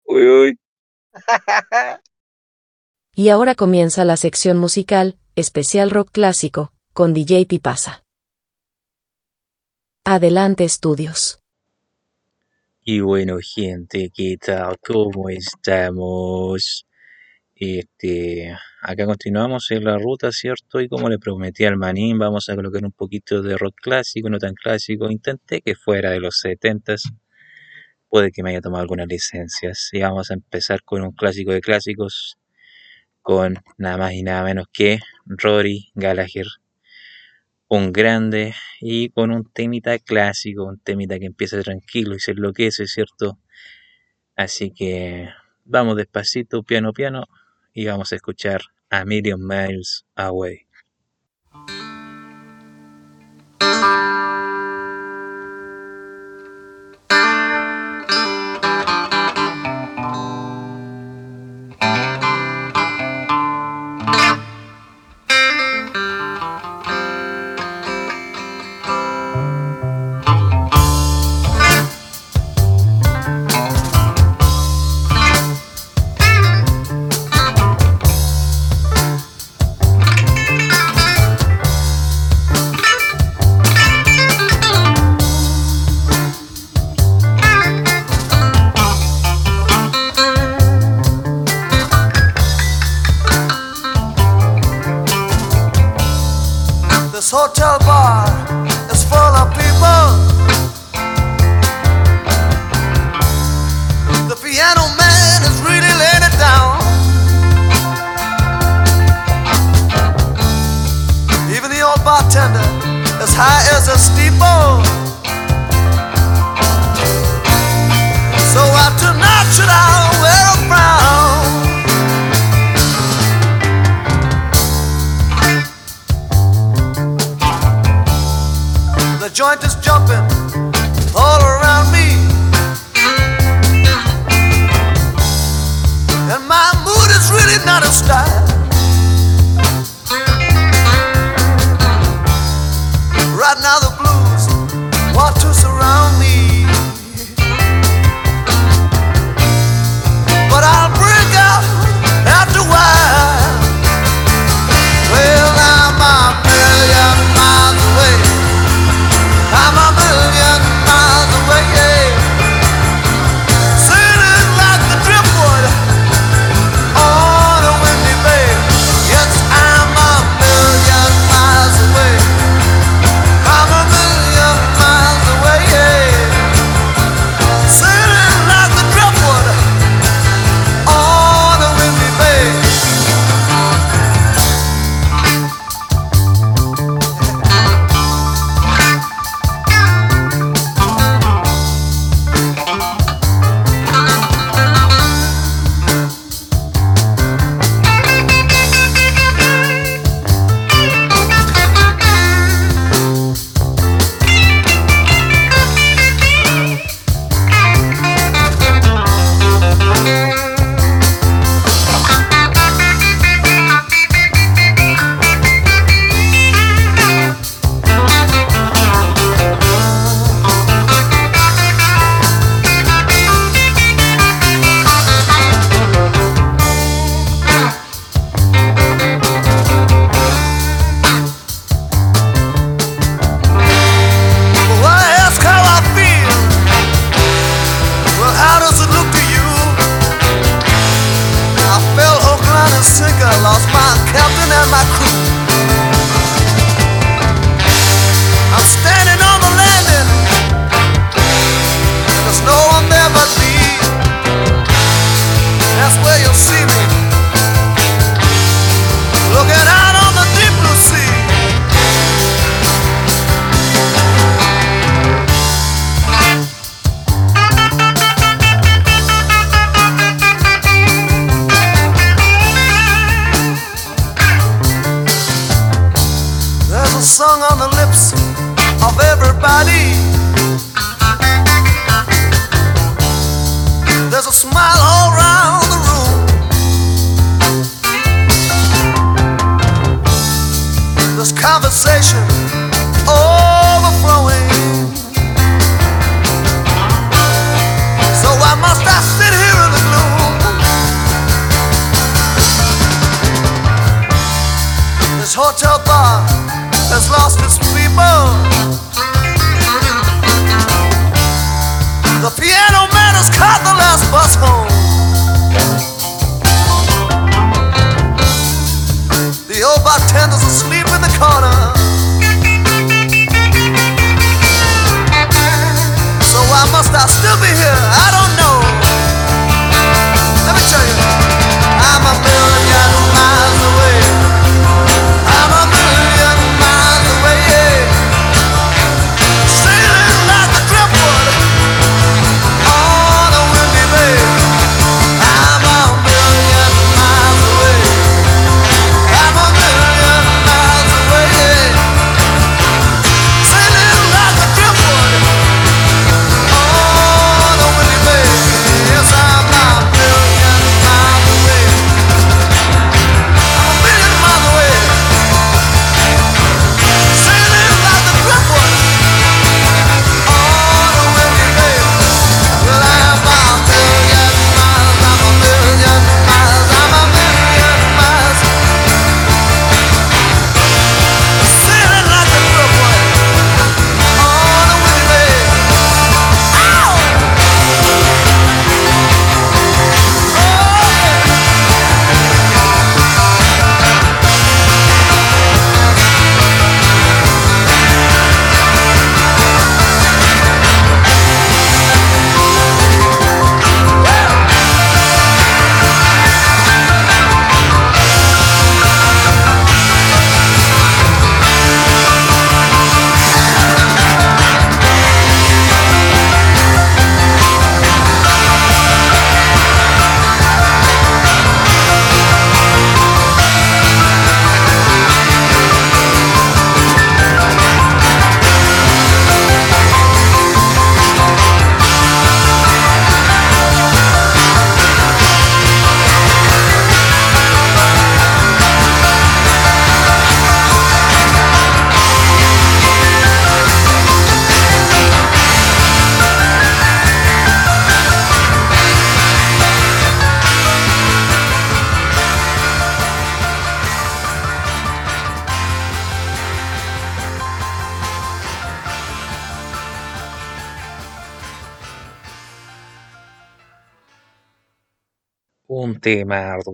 Uy, uy. <laughs> Y ahora comienza la sección musical, especial rock clásico, con DJ Pipasa. Adelante estudios. Y bueno, gente, ¿qué tal? ¿Cómo estamos? Este, acá continuamos en la ruta, ¿cierto? Y como le prometí al manín, vamos a colocar un poquito de rock clásico, no tan clásico. Intenté que fuera de los setentas. Puede que me haya tomado algunas licencias. Y vamos a empezar con un clásico de clásicos, con nada más y nada menos que Rory Gallagher. Un grande y con un temita clásico, un temita que empieza tranquilo y se enloquece, ¿cierto? Así que vamos despacito, piano, piano, y vamos a escuchar A Million Miles Away.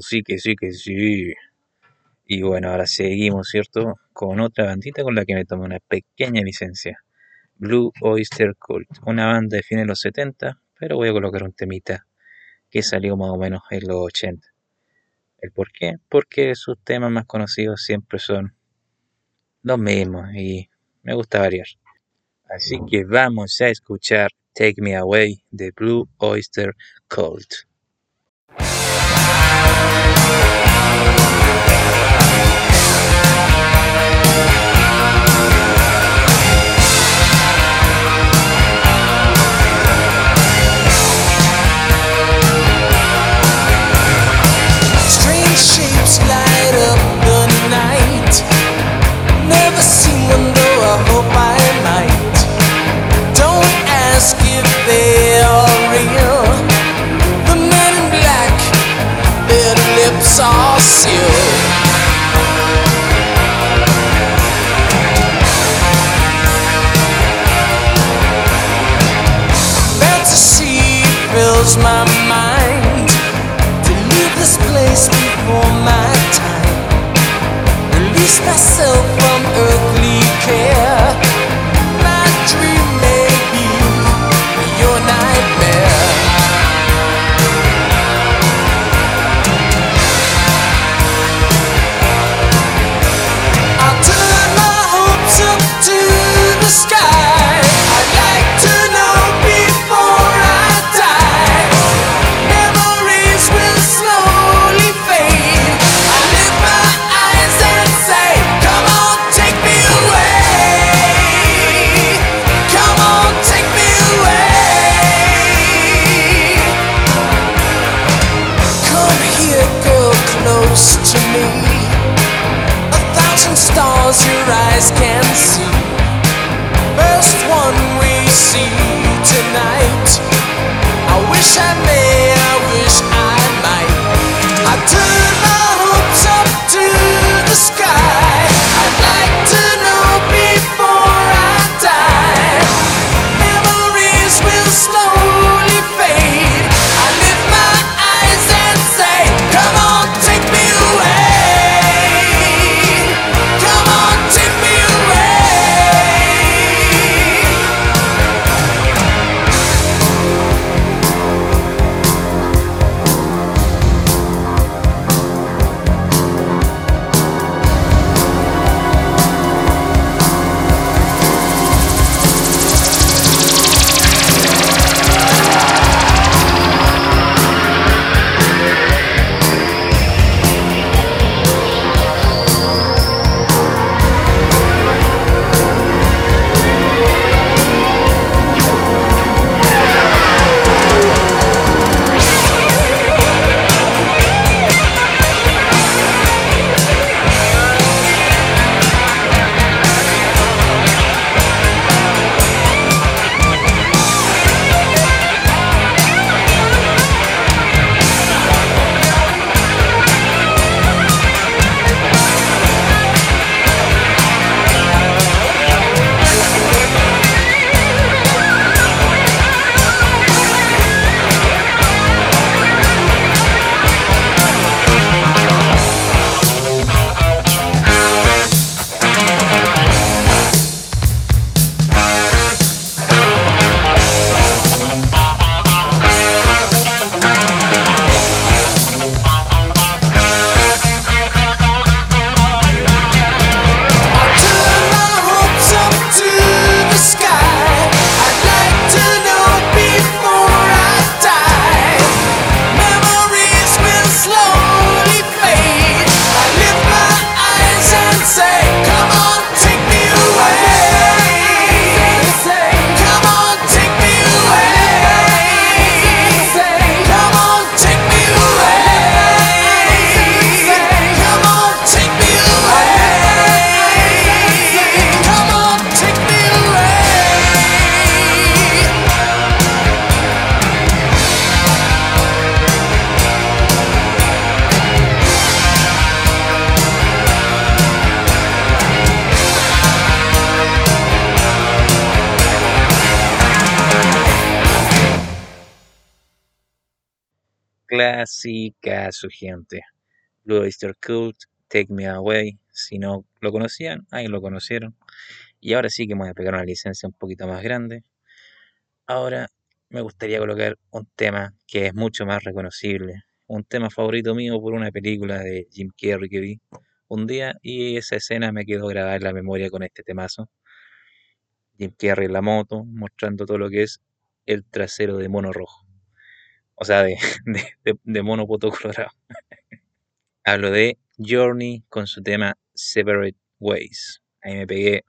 Sí que sí que sí. Y bueno, ahora seguimos, ¿cierto? Con otra bandita con la que me tomé una pequeña licencia. Blue Oyster Cult, una banda de fines de los 70, pero voy a colocar un temita que salió más o menos en los 80. ¿El por qué? Porque sus temas más conocidos siempre son los mismos y me gusta variar. Así que vamos a escuchar Take Me Away de Blue Oyster Cult. Shapes light up the night. Never seen one though I hope I might. Don't ask if they are real. The men in black, their lips are sealed. Fantasy fills my clásica, su gente. Blue Oyster Cult, Take Me Away. Si no lo conocían, ahí lo conocieron. Y ahora sí que me voy a pegar una licencia un poquito más grande. Ahora me gustaría colocar un tema que es mucho más reconocible. Un tema favorito mío por una película de Jim Carrey que vi un día y esa escena me quedó grabada en la memoria con este temazo. Jim Carrey en la moto, mostrando todo lo que es el trasero de mono rojo. O sea, <laughs> de, de, de, mono poto colorado. Hablo de Journey con su tema Separate Ways. Ahí me pegué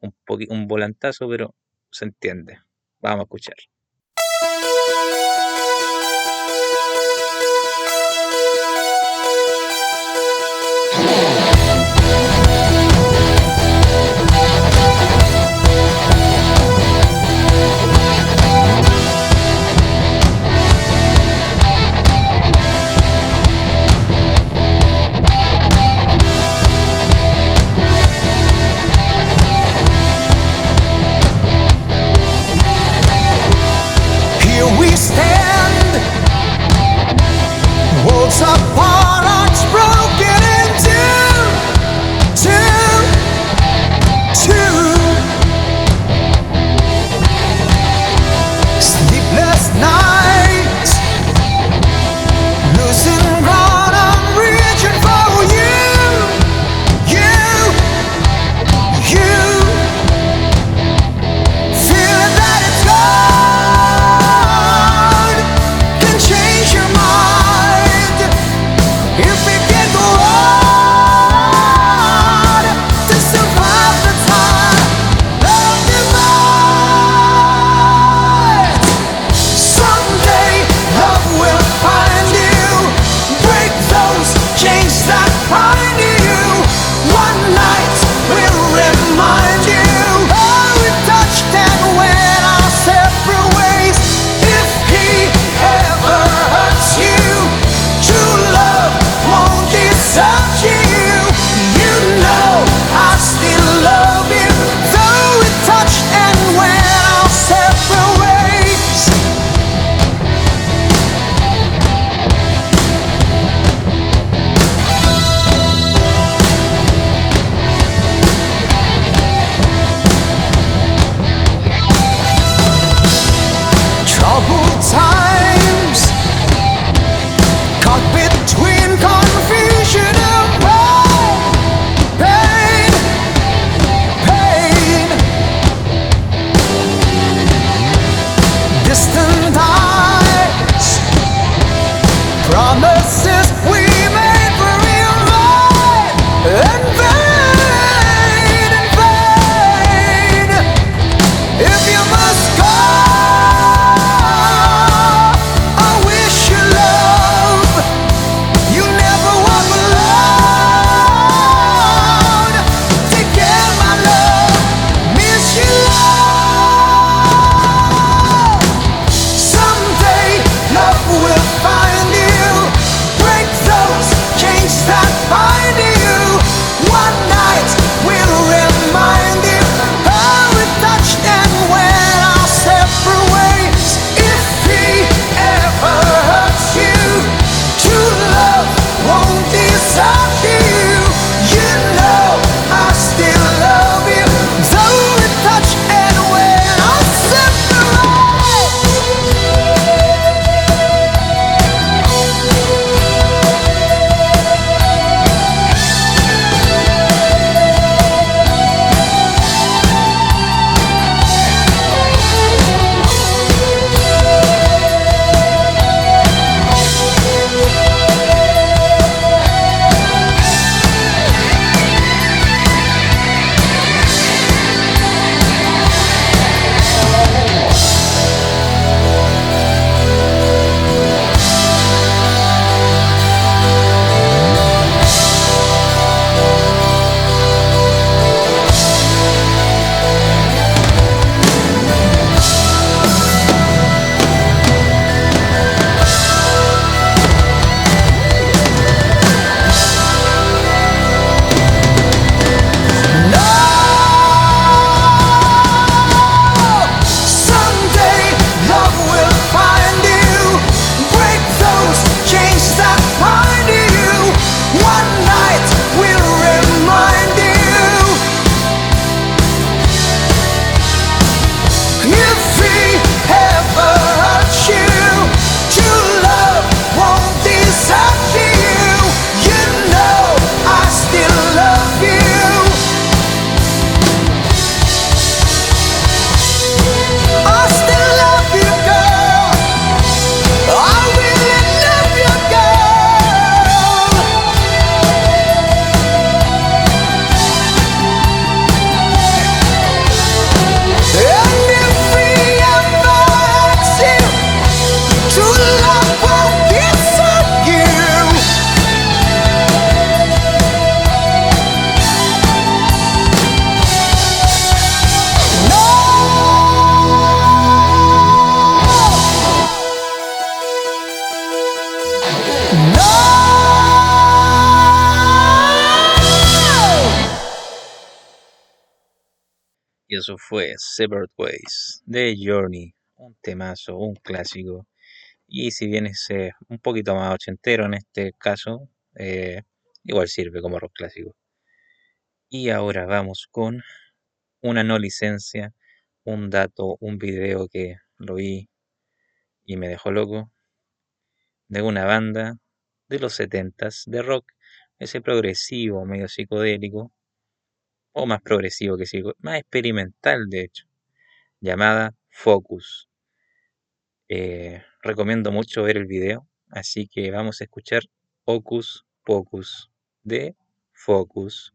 un, un volantazo, pero se entiende. Vamos a escuchar. Fue Separate Ways de Journey, un temazo, un clásico. Y si bien es eh, un poquito más ochentero en este caso, eh, igual sirve como rock clásico. Y ahora vamos con una no licencia, un dato, un video que lo vi y me dejó loco, de una banda de los setentas de rock, ese progresivo, medio psicodélico, o más progresivo que psico, más experimental de hecho, llamada Focus. Eh, recomiendo mucho ver el video, así que vamos a escuchar Hocus Pocus de Focus.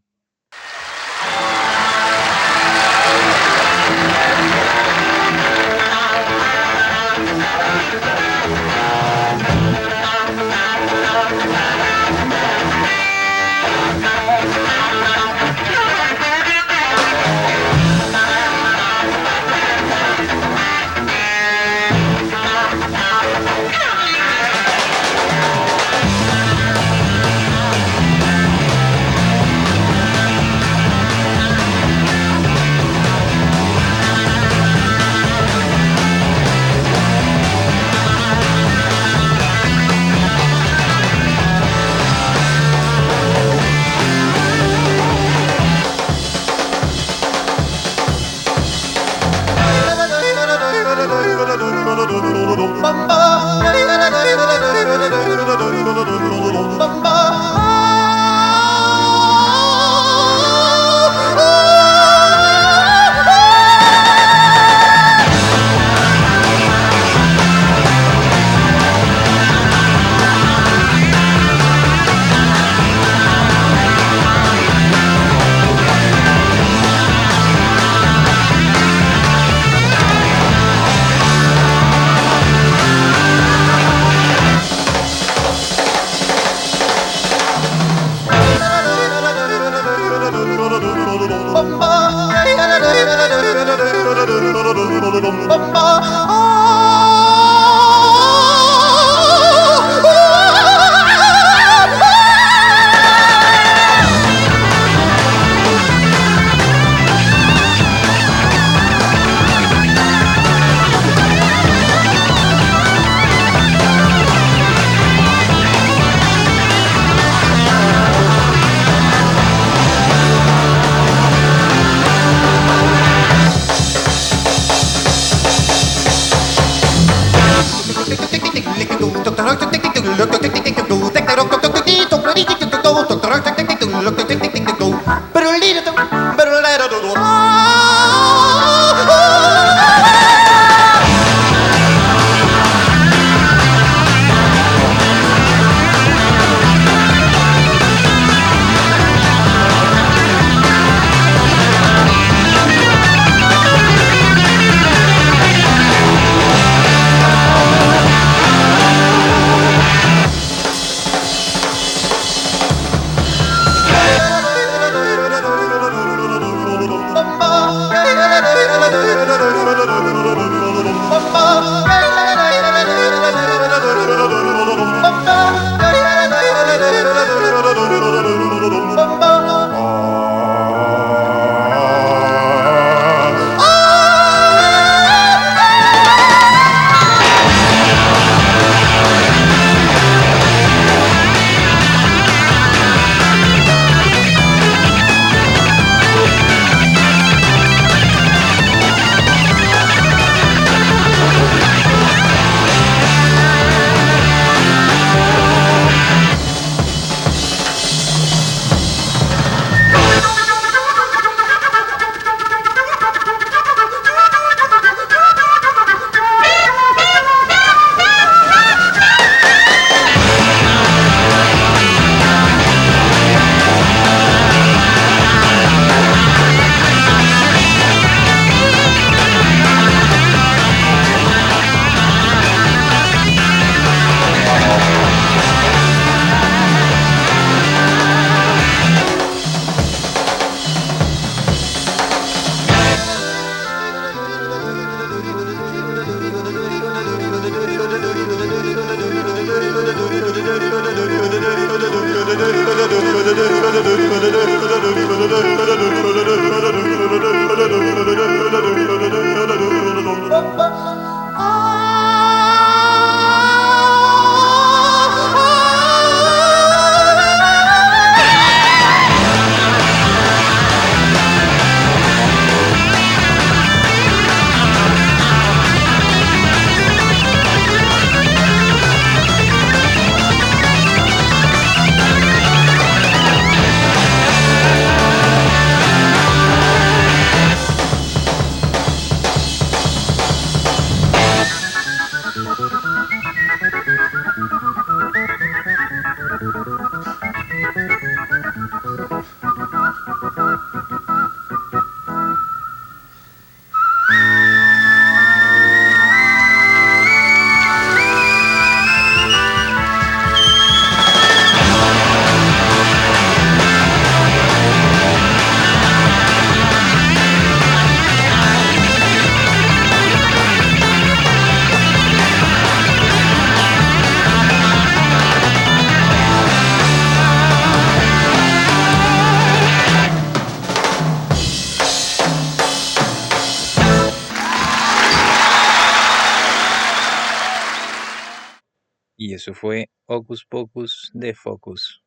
Fue Hocus Pocus de Focus.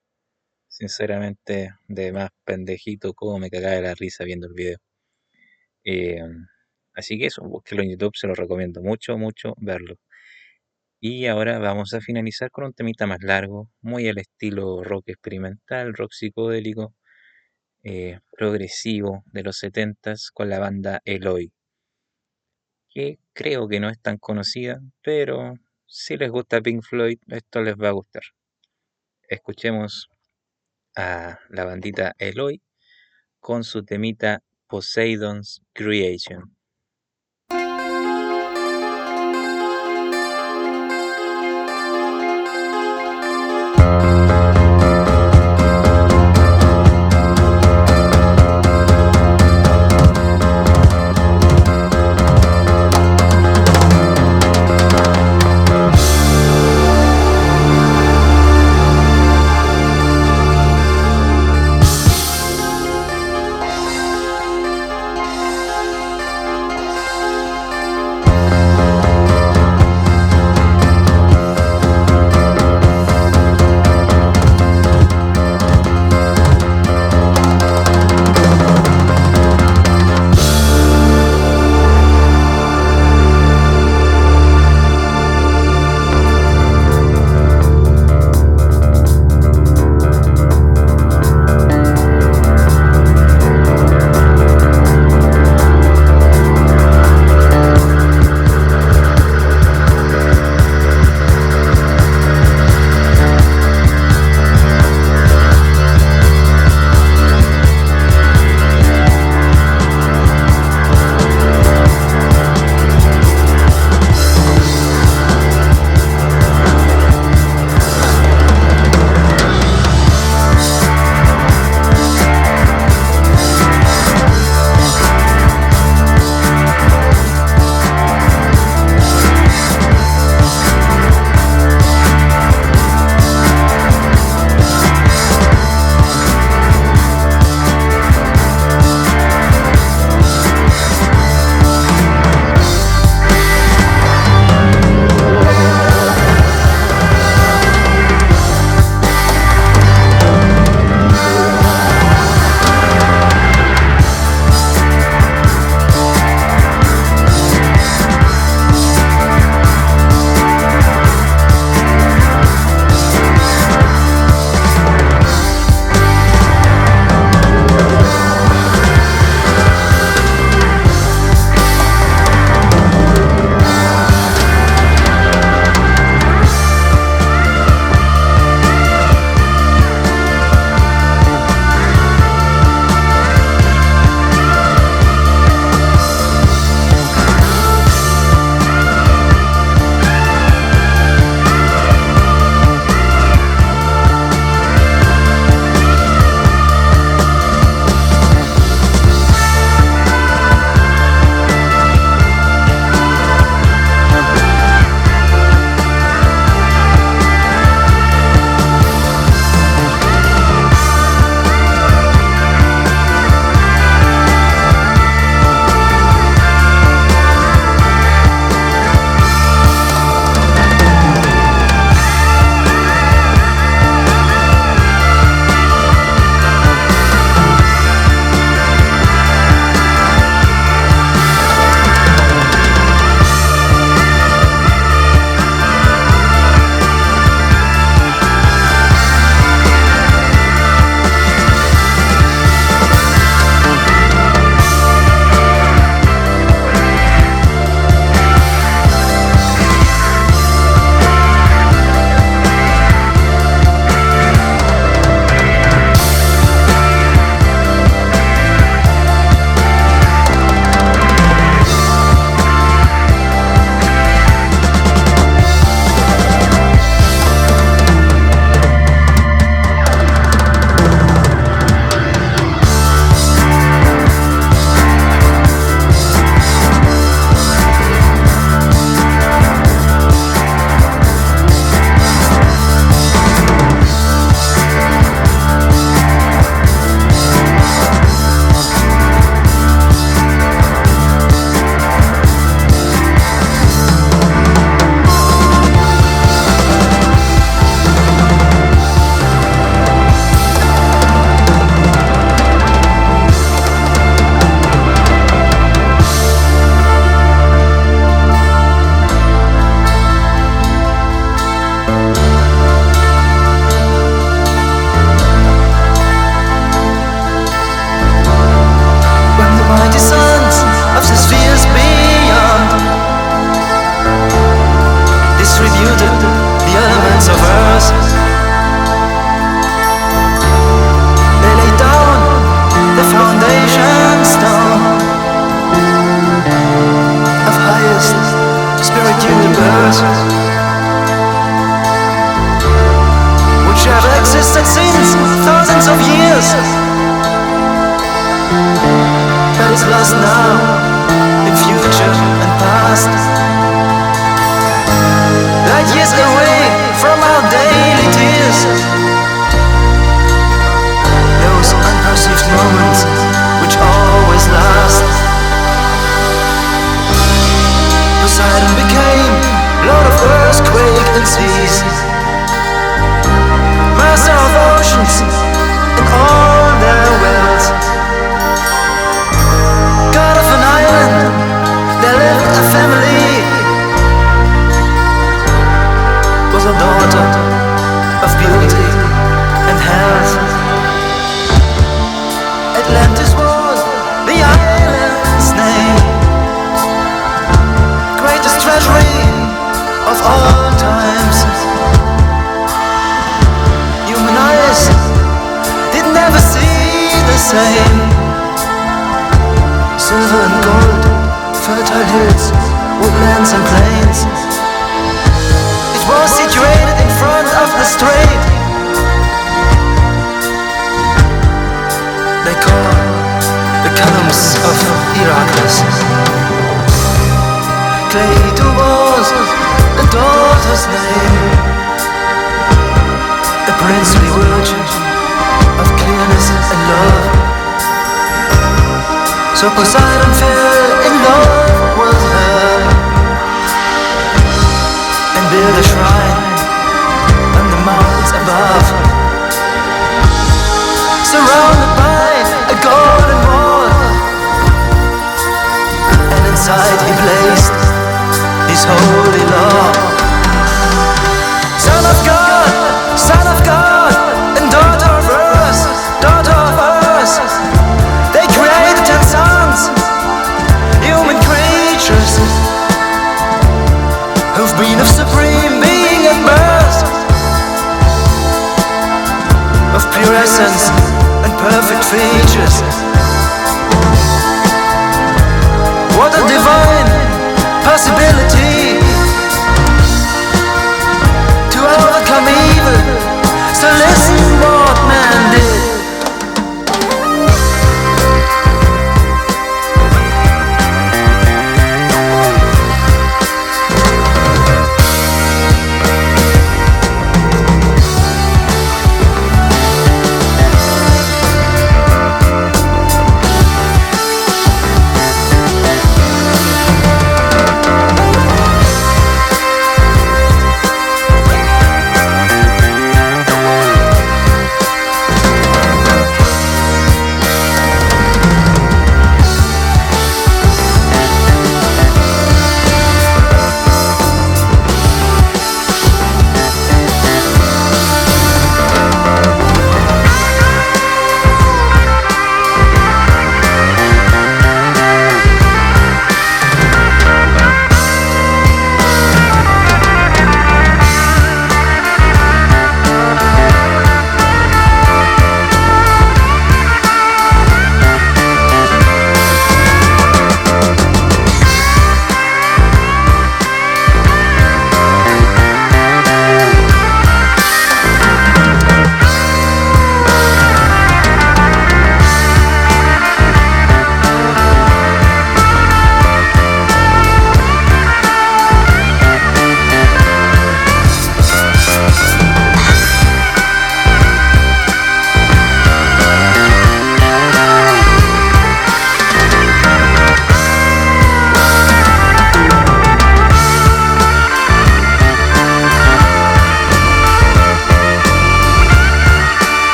Sinceramente, de más pendejito, como me cagaba de la risa viendo el video. Eh, así que eso, búsquelo en YouTube, se lo recomiendo mucho, mucho verlo. Y ahora vamos a finalizar con un temita más largo, muy al estilo rock experimental, rock psicodélico, eh, progresivo de los 70s con la banda Eloy, que creo que no es tan conocida, pero si les gusta Pink Floyd, esto les va a gustar. Escuchemos a la bandita Eloy con su temita Poseidon's Creation. Universe which have existed since thousands of years same. Silver and gold, fertile hills, woodlands and plains. It was situated in front of the strait. They call the columns of Heracles Cleito was the daughter's name. A princely virgin of clearness and love So Poseidon fell in love with her. And built a shrine on the mountains above. Surrounded by a golden wall. And inside he placed his holy law. And perfect features.